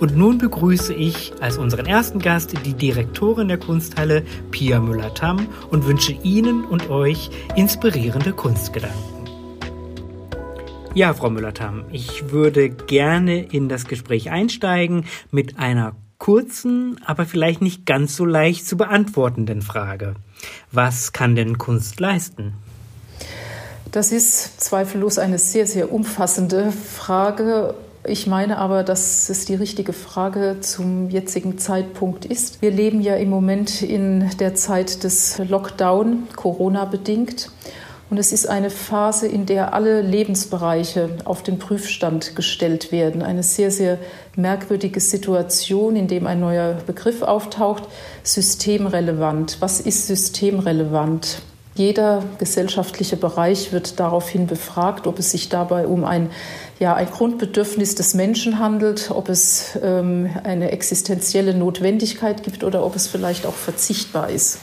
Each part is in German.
Und nun begrüße ich als unseren ersten Gast die Direktorin der Kunsthalle, Pia Müller-Tamm, und wünsche Ihnen und euch inspirierende Kunstgedanken. Ja, Frau Müller-Tamm, ich würde gerne in das Gespräch einsteigen mit einer kurzen, aber vielleicht nicht ganz so leicht zu beantwortenden Frage. Was kann denn Kunst leisten? Das ist zweifellos eine sehr, sehr umfassende Frage ich meine aber, dass es die richtige Frage zum jetzigen Zeitpunkt ist. Wir leben ja im Moment in der Zeit des Lockdown, Corona bedingt. Und es ist eine Phase, in der alle Lebensbereiche auf den Prüfstand gestellt werden. Eine sehr, sehr merkwürdige Situation, in dem ein neuer Begriff auftaucht, systemrelevant. Was ist systemrelevant? Jeder gesellschaftliche Bereich wird daraufhin befragt, ob es sich dabei um ein ja, ein Grundbedürfnis des Menschen handelt, ob es ähm, eine existenzielle Notwendigkeit gibt oder ob es vielleicht auch verzichtbar ist.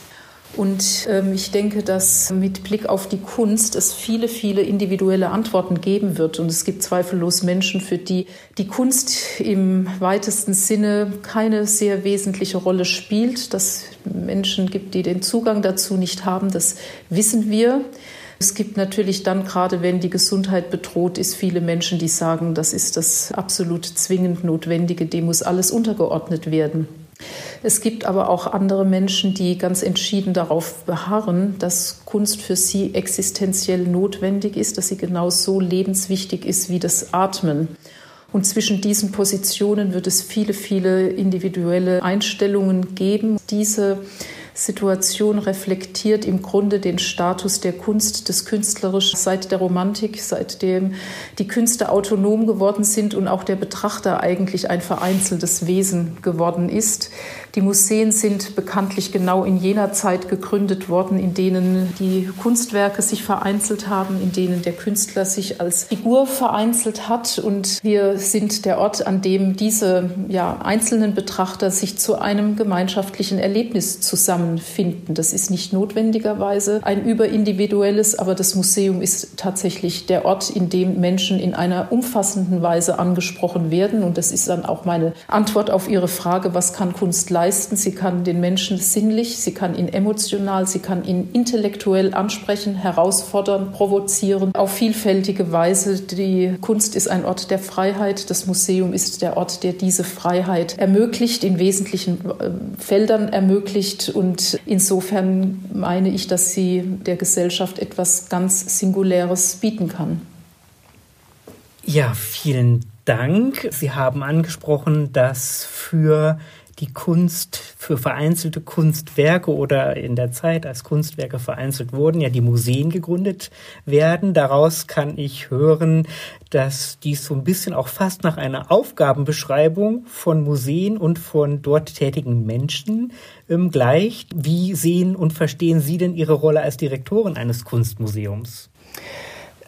Und ähm, ich denke, dass mit Blick auf die Kunst es viele, viele individuelle Antworten geben wird. Und es gibt zweifellos Menschen, für die die Kunst im weitesten Sinne keine sehr wesentliche Rolle spielt. Dass Menschen gibt, die den Zugang dazu nicht haben, das wissen wir. Es gibt natürlich dann, gerade wenn die Gesundheit bedroht ist, viele Menschen, die sagen, das ist das absolut zwingend Notwendige, dem muss alles untergeordnet werden. Es gibt aber auch andere Menschen, die ganz entschieden darauf beharren, dass Kunst für sie existenziell notwendig ist, dass sie genauso lebenswichtig ist wie das Atmen. Und zwischen diesen Positionen wird es viele, viele individuelle Einstellungen geben. Diese Situation reflektiert im Grunde den Status der Kunst, des Künstlerischen seit der Romantik, seitdem die Künste autonom geworden sind und auch der Betrachter eigentlich ein vereinzeltes Wesen geworden ist. Die Museen sind bekanntlich genau in jener Zeit gegründet worden, in denen die Kunstwerke sich vereinzelt haben, in denen der Künstler sich als Figur vereinzelt hat. Und wir sind der Ort, an dem diese ja, einzelnen Betrachter sich zu einem gemeinschaftlichen Erlebnis zusammenfinden. Das ist nicht notwendigerweise ein überindividuelles, aber das Museum ist tatsächlich der Ort, in dem Menschen in einer umfassenden Weise angesprochen werden. Und das ist dann auch meine Antwort auf Ihre Frage, was kann Kunst leisten? Leisten. Sie kann den Menschen sinnlich, sie kann ihn emotional, sie kann ihn intellektuell ansprechen, herausfordern, provozieren, auf vielfältige Weise. Die Kunst ist ein Ort der Freiheit. Das Museum ist der Ort, der diese Freiheit ermöglicht, in wesentlichen äh, Feldern ermöglicht. Und insofern meine ich, dass sie der Gesellschaft etwas ganz Singuläres bieten kann. Ja, vielen Dank. Sie haben angesprochen, dass für die Kunst für vereinzelte Kunstwerke oder in der Zeit, als Kunstwerke vereinzelt wurden, ja die Museen gegründet werden. Daraus kann ich hören, dass dies so ein bisschen auch fast nach einer Aufgabenbeschreibung von Museen und von dort tätigen Menschen ähm, gleicht. Wie sehen und verstehen Sie denn Ihre Rolle als Direktorin eines Kunstmuseums?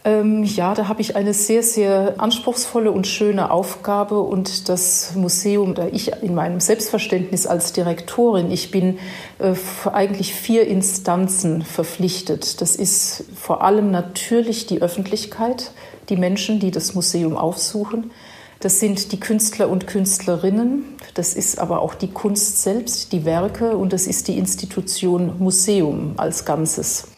Ähm, ja, da habe ich eine sehr, sehr anspruchsvolle und schöne Aufgabe und das Museum, da ich in meinem Selbstverständnis als Direktorin, ich bin äh, eigentlich vier Instanzen verpflichtet. Das ist vor allem natürlich die Öffentlichkeit, die Menschen, die das Museum aufsuchen. Das sind die Künstler und Künstlerinnen, das ist aber auch die Kunst selbst, die Werke und das ist die Institution Museum als Ganzes.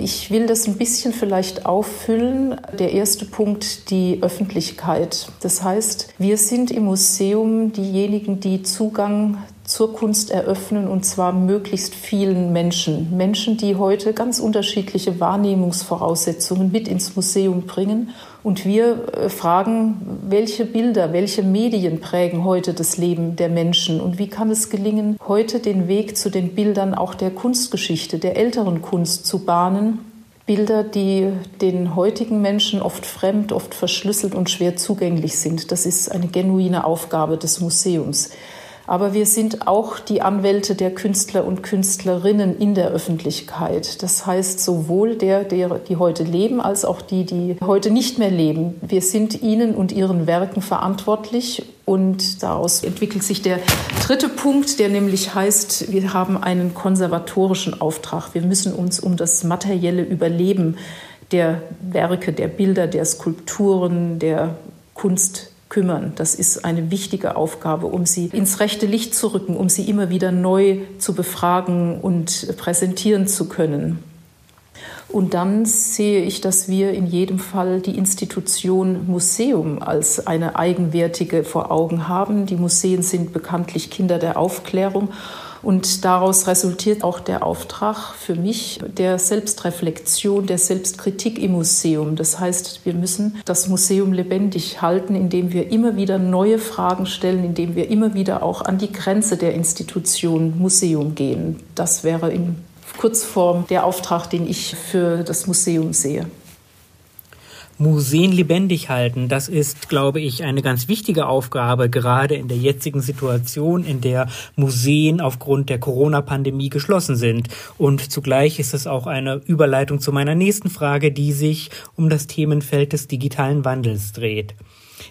Ich will das ein bisschen vielleicht auffüllen. Der erste Punkt, die Öffentlichkeit. Das heißt, wir sind im Museum diejenigen, die Zugang zur Kunst eröffnen und zwar möglichst vielen Menschen. Menschen, die heute ganz unterschiedliche Wahrnehmungsvoraussetzungen mit ins Museum bringen. Und wir äh, fragen, welche Bilder, welche Medien prägen heute das Leben der Menschen und wie kann es gelingen, heute den Weg zu den Bildern auch der Kunstgeschichte, der älteren Kunst zu bahnen. Bilder, die den heutigen Menschen oft fremd, oft verschlüsselt und schwer zugänglich sind. Das ist eine genuine Aufgabe des Museums. Aber wir sind auch die Anwälte der Künstler und Künstlerinnen in der Öffentlichkeit. Das heißt, sowohl der, der, die heute leben, als auch die, die heute nicht mehr leben. Wir sind ihnen und ihren Werken verantwortlich und daraus entwickelt sich der dritte Punkt, der nämlich heißt, wir haben einen konservatorischen Auftrag. Wir müssen uns um das materielle Überleben der Werke, der Bilder, der Skulpturen, der Kunst kümmern. Das ist eine wichtige Aufgabe, um sie ins rechte Licht zu rücken, um sie immer wieder neu zu befragen und präsentieren zu können. Und dann sehe ich, dass wir in jedem Fall die Institution Museum als eine eigenwertige vor Augen haben. Die Museen sind bekanntlich Kinder der Aufklärung. Und daraus resultiert auch der Auftrag für mich der Selbstreflexion, der Selbstkritik im Museum. Das heißt, wir müssen das Museum lebendig halten, indem wir immer wieder neue Fragen stellen, indem wir immer wieder auch an die Grenze der Institution Museum gehen. Das wäre in Kurzform der Auftrag, den ich für das Museum sehe. Museen lebendig halten, das ist, glaube ich, eine ganz wichtige Aufgabe, gerade in der jetzigen Situation, in der Museen aufgrund der Corona-Pandemie geschlossen sind. Und zugleich ist es auch eine Überleitung zu meiner nächsten Frage, die sich um das Themenfeld des digitalen Wandels dreht.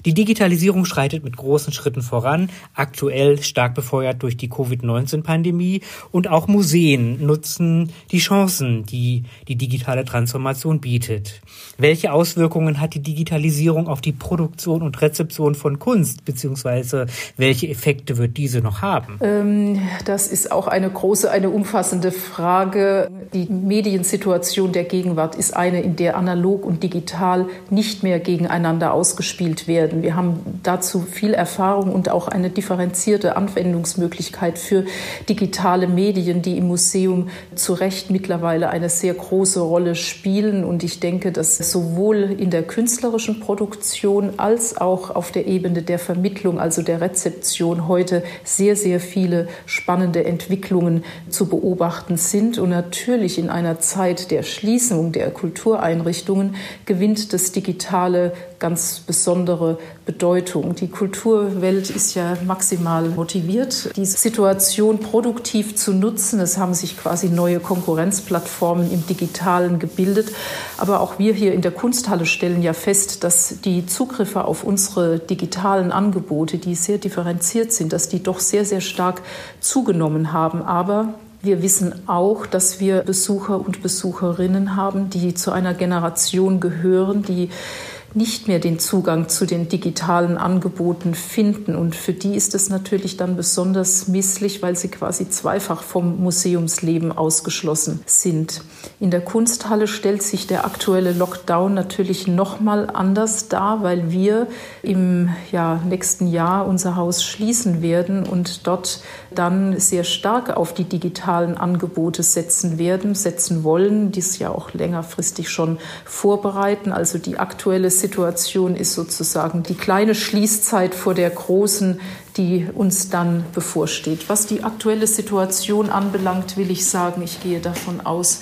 Die Digitalisierung schreitet mit großen Schritten voran, aktuell stark befeuert durch die Covid-19-Pandemie und auch Museen nutzen die Chancen, die die digitale Transformation bietet. Welche Auswirkungen hat die Digitalisierung auf die Produktion und Rezeption von Kunst, beziehungsweise welche Effekte wird diese noch haben? Ähm, das ist auch eine große, eine umfassende Frage. Die Mediensituation der Gegenwart ist eine, in der analog und digital nicht mehr gegeneinander ausgespielt werden werden. Wir haben dazu viel Erfahrung und auch eine differenzierte Anwendungsmöglichkeit für digitale Medien, die im Museum zu Recht mittlerweile eine sehr große Rolle spielen. Und ich denke, dass sowohl in der künstlerischen Produktion als auch auf der Ebene der Vermittlung, also der Rezeption, heute sehr, sehr viele spannende Entwicklungen zu beobachten sind. Und natürlich in einer Zeit der Schließung der Kultureinrichtungen gewinnt das Digitale ganz besondere Bedeutung. Die Kulturwelt ist ja maximal motiviert, diese Situation produktiv zu nutzen. Es haben sich quasi neue Konkurrenzplattformen im Digitalen gebildet. Aber auch wir hier in der Kunsthalle stellen ja fest, dass die Zugriffe auf unsere digitalen Angebote, die sehr differenziert sind, dass die doch sehr, sehr stark zugenommen haben. Aber wir wissen auch, dass wir Besucher und Besucherinnen haben, die zu einer Generation gehören, die nicht mehr den Zugang zu den digitalen Angeboten finden. Und für die ist es natürlich dann besonders misslich, weil sie quasi zweifach vom Museumsleben ausgeschlossen sind. In der Kunsthalle stellt sich der aktuelle Lockdown natürlich noch mal anders dar, weil wir im ja, nächsten Jahr unser Haus schließen werden und dort dann sehr stark auf die digitalen Angebote setzen werden, setzen wollen, dies ja auch längerfristig schon vorbereiten. Also die aktuelle Situation ist sozusagen die kleine Schließzeit vor der großen, die uns dann bevorsteht. Was die aktuelle Situation anbelangt, will ich sagen, ich gehe davon aus,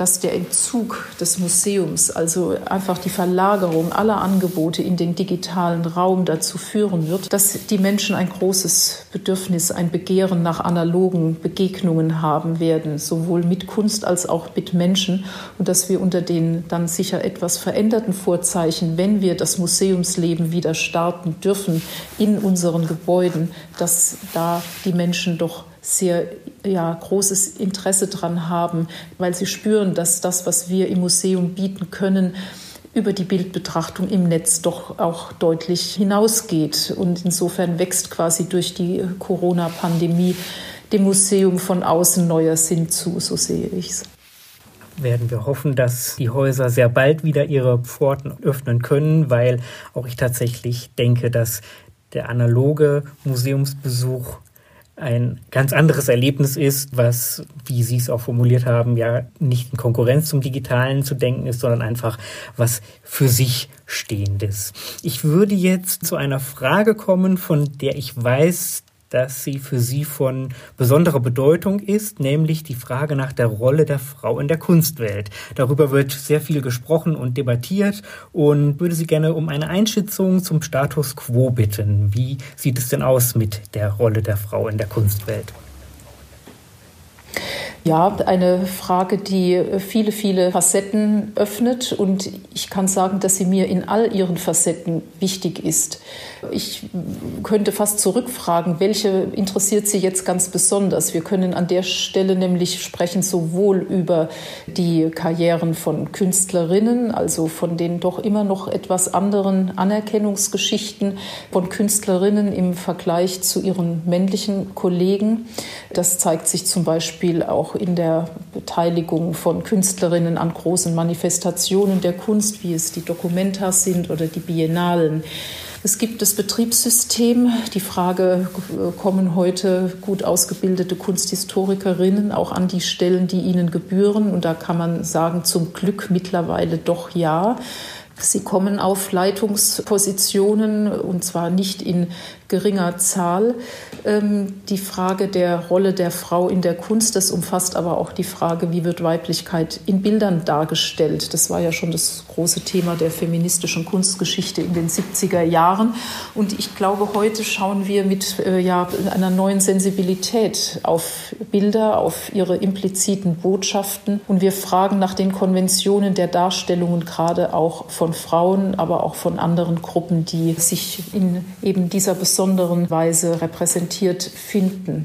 dass der Entzug des Museums, also einfach die Verlagerung aller Angebote in den digitalen Raum dazu führen wird, dass die Menschen ein großes Bedürfnis, ein Begehren nach analogen Begegnungen haben werden, sowohl mit Kunst als auch mit Menschen. Und dass wir unter den dann sicher etwas veränderten Vorzeichen, wenn wir das Museumsleben wieder starten dürfen in unseren Gebäuden, dass da die Menschen doch sehr ja, großes Interesse daran haben, weil sie spüren, dass das, was wir im Museum bieten können, über die Bildbetrachtung im Netz doch auch deutlich hinausgeht. Und insofern wächst quasi durch die Corona-Pandemie dem Museum von außen neuer Sinn zu, so sehe ich es werden wir hoffen, dass die Häuser sehr bald wieder ihre Pforten öffnen können, weil auch ich tatsächlich denke, dass der analoge Museumsbesuch ein ganz anderes Erlebnis ist, was, wie Sie es auch formuliert haben, ja nicht in Konkurrenz zum Digitalen zu denken ist, sondern einfach was für sich Stehendes. Ich würde jetzt zu einer Frage kommen, von der ich weiß, dass sie für Sie von besonderer Bedeutung ist, nämlich die Frage nach der Rolle der Frau in der Kunstwelt. Darüber wird sehr viel gesprochen und debattiert und würde Sie gerne um eine Einschätzung zum Status quo bitten. Wie sieht es denn aus mit der Rolle der Frau in der Kunstwelt? Ja, eine Frage, die viele, viele Facetten öffnet und ich kann sagen, dass sie mir in all ihren Facetten wichtig ist. Ich könnte fast zurückfragen, welche interessiert Sie jetzt ganz besonders? Wir können an der Stelle nämlich sprechen sowohl über die Karrieren von Künstlerinnen, also von den doch immer noch etwas anderen Anerkennungsgeschichten von Künstlerinnen im Vergleich zu ihren männlichen Kollegen. Das zeigt sich zum Beispiel auch in der Beteiligung von Künstlerinnen an großen Manifestationen der Kunst, wie es die Documenta sind oder die Biennalen. Es gibt das Betriebssystem. Die Frage, kommen heute gut ausgebildete Kunsthistorikerinnen auch an die Stellen, die ihnen gebühren? Und da kann man sagen, zum Glück mittlerweile doch ja. Sie kommen auf Leitungspositionen und zwar nicht in geringer Zahl. Ähm, die Frage der Rolle der Frau in der Kunst, das umfasst aber auch die Frage, wie wird Weiblichkeit in Bildern dargestellt. Das war ja schon das große Thema der feministischen Kunstgeschichte in den 70er Jahren. Und ich glaube, heute schauen wir mit äh, ja, einer neuen Sensibilität auf Bilder, auf ihre impliziten Botschaften. Und wir fragen nach den Konventionen der Darstellungen, gerade auch von Frauen, aber auch von anderen Gruppen, die sich in eben dieser besonderen besonderen Weise repräsentiert finden.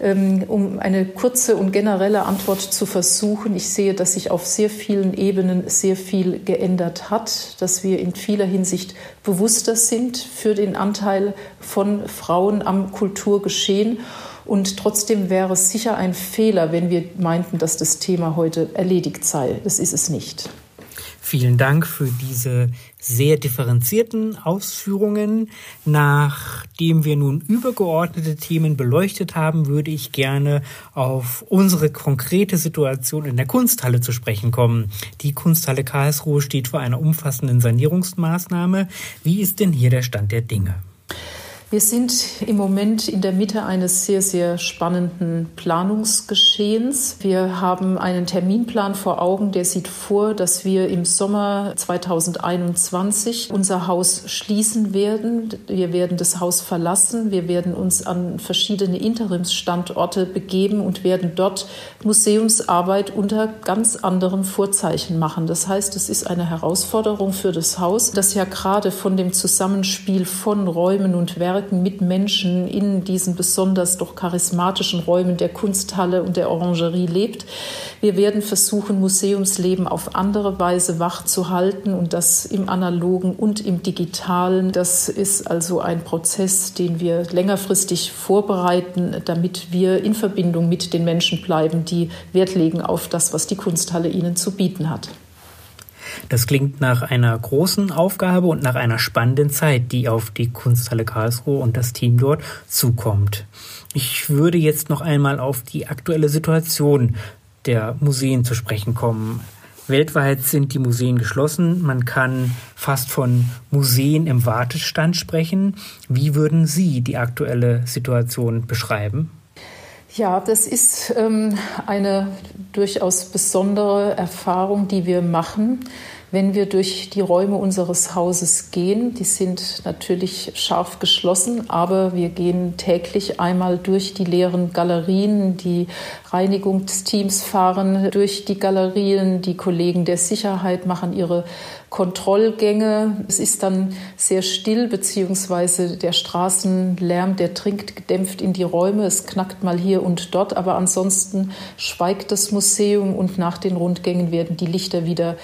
Ähm, um eine kurze und generelle Antwort zu versuchen, ich sehe, dass sich auf sehr vielen Ebenen sehr viel geändert hat, dass wir in vieler Hinsicht bewusster sind für den Anteil von Frauen am Kulturgeschehen. Und trotzdem wäre es sicher ein Fehler, wenn wir meinten, dass das Thema heute erledigt sei. Das ist es nicht. Vielen Dank für diese sehr differenzierten Ausführungen. Nachdem wir nun übergeordnete Themen beleuchtet haben, würde ich gerne auf unsere konkrete Situation in der Kunsthalle zu sprechen kommen. Die Kunsthalle Karlsruhe steht vor einer umfassenden Sanierungsmaßnahme. Wie ist denn hier der Stand der Dinge? Wir sind im Moment in der Mitte eines sehr, sehr spannenden Planungsgeschehens. Wir haben einen Terminplan vor Augen, der sieht vor, dass wir im Sommer 2021 unser Haus schließen werden. Wir werden das Haus verlassen. Wir werden uns an verschiedene Interimsstandorte begeben und werden dort Museumsarbeit unter ganz anderem Vorzeichen machen. Das heißt, es ist eine Herausforderung für das Haus, das ja gerade von dem Zusammenspiel von Räumen und Werken Arbeiten mit Menschen in diesen besonders doch charismatischen Räumen der Kunsthalle und der Orangerie lebt. Wir werden versuchen, Museumsleben auf andere Weise wach zu halten und das im analogen und im digitalen. Das ist also ein Prozess, den wir längerfristig vorbereiten, damit wir in Verbindung mit den Menschen bleiben, die Wert legen auf das, was die Kunsthalle ihnen zu bieten hat. Das klingt nach einer großen Aufgabe und nach einer spannenden Zeit, die auf die Kunsthalle Karlsruhe und das Team dort zukommt. Ich würde jetzt noch einmal auf die aktuelle Situation der Museen zu sprechen kommen. Weltweit sind die Museen geschlossen. Man kann fast von Museen im Wartestand sprechen. Wie würden Sie die aktuelle Situation beschreiben? Ja, das ist ähm, eine durchaus besondere Erfahrung, die wir machen wenn wir durch die Räume unseres Hauses gehen. Die sind natürlich scharf geschlossen, aber wir gehen täglich einmal durch die leeren Galerien. Die Reinigungsteams fahren durch die Galerien. Die Kollegen der Sicherheit machen ihre Kontrollgänge. Es ist dann sehr still, beziehungsweise der Straßenlärm, der dringt gedämpft in die Räume. Es knackt mal hier und dort, aber ansonsten schweigt das Museum und nach den Rundgängen werden die Lichter wieder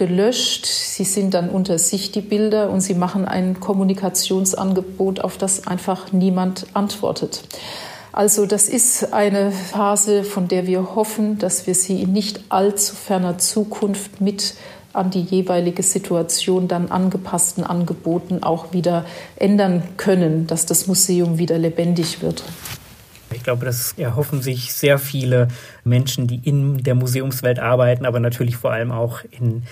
gelöscht. Sie sind dann unter sich die Bilder und sie machen ein Kommunikationsangebot, auf das einfach niemand antwortet. Also das ist eine Phase, von der wir hoffen, dass wir sie in nicht allzu ferner Zukunft mit an die jeweilige Situation dann angepassten Angeboten auch wieder ändern können, dass das Museum wieder lebendig wird. Ich glaube, das erhoffen sich sehr viele Menschen, die in der Museumswelt arbeiten, aber natürlich vor allem auch in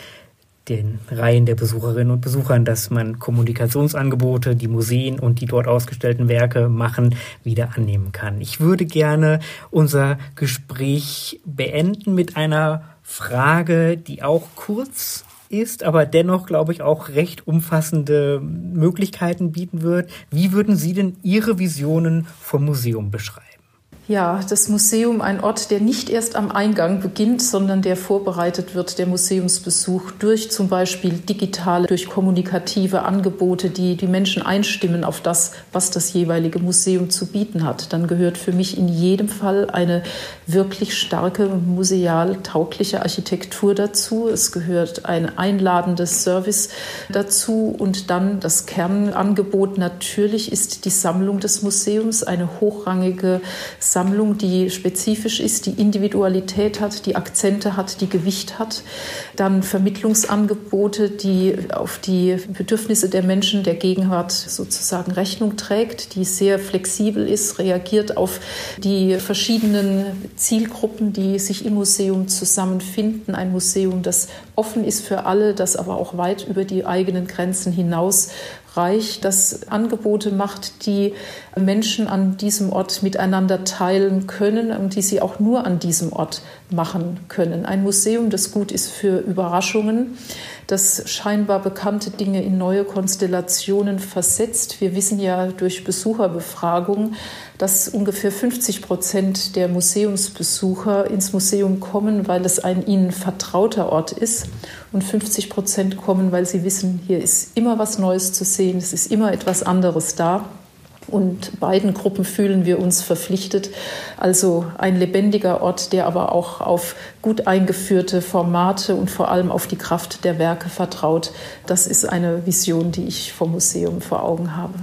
den Reihen der Besucherinnen und Besuchern, dass man Kommunikationsangebote, die Museen und die dort ausgestellten Werke machen, wieder annehmen kann. Ich würde gerne unser Gespräch beenden mit einer Frage, die auch kurz ist, aber dennoch, glaube ich, auch recht umfassende Möglichkeiten bieten wird. Wie würden Sie denn Ihre Visionen vom Museum beschreiben? Ja, das Museum, ein Ort, der nicht erst am Eingang beginnt, sondern der vorbereitet wird, der Museumsbesuch durch zum Beispiel digitale, durch kommunikative Angebote, die die Menschen einstimmen auf das, was das jeweilige Museum zu bieten hat. Dann gehört für mich in jedem Fall eine wirklich starke, museal taugliche Architektur dazu. Es gehört ein einladendes Service dazu und dann das Kernangebot natürlich ist die Sammlung des Museums, eine hochrangige Sammlung Sammlung, die spezifisch ist, die Individualität hat, die Akzente hat, die Gewicht hat. Dann Vermittlungsangebote, die auf die Bedürfnisse der Menschen der Gegenwart sozusagen Rechnung trägt, die sehr flexibel ist, reagiert auf die verschiedenen Zielgruppen, die sich im Museum zusammenfinden. Ein Museum, das offen ist für alle, das aber auch weit über die eigenen Grenzen hinaus Reich, das Angebote macht, die Menschen an diesem Ort miteinander teilen können und die sie auch nur an diesem Ort machen können. Ein Museum, das gut ist für Überraschungen, das scheinbar bekannte Dinge in neue Konstellationen versetzt. Wir wissen ja durch Besucherbefragungen, dass ungefähr 50 Prozent der Museumsbesucher ins Museum kommen, weil es ein ihnen vertrauter Ort ist. Und 50 Prozent kommen, weil sie wissen, hier ist immer was Neues zu sehen, es ist immer etwas anderes da. Und beiden Gruppen fühlen wir uns verpflichtet. Also ein lebendiger Ort, der aber auch auf gut eingeführte Formate und vor allem auf die Kraft der Werke vertraut. Das ist eine Vision, die ich vom Museum vor Augen habe.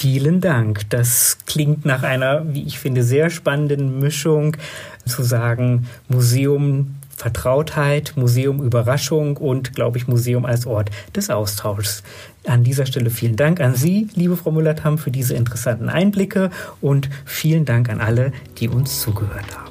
Vielen Dank. Das klingt nach einer, wie ich finde, sehr spannenden Mischung zu sagen, Museum Vertrautheit, Museum Überraschung und, glaube ich, Museum als Ort des Austauschs. An dieser Stelle vielen Dank an Sie, liebe Frau Müller-Tam, für diese interessanten Einblicke und vielen Dank an alle, die uns zugehört haben.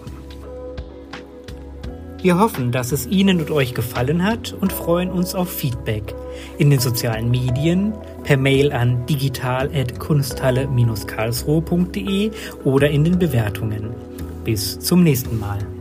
Wir hoffen, dass es Ihnen und euch gefallen hat und freuen uns auf Feedback in den sozialen Medien, per Mail an digital.kunsthalle-karlsruhe.de oder in den Bewertungen. Bis zum nächsten Mal.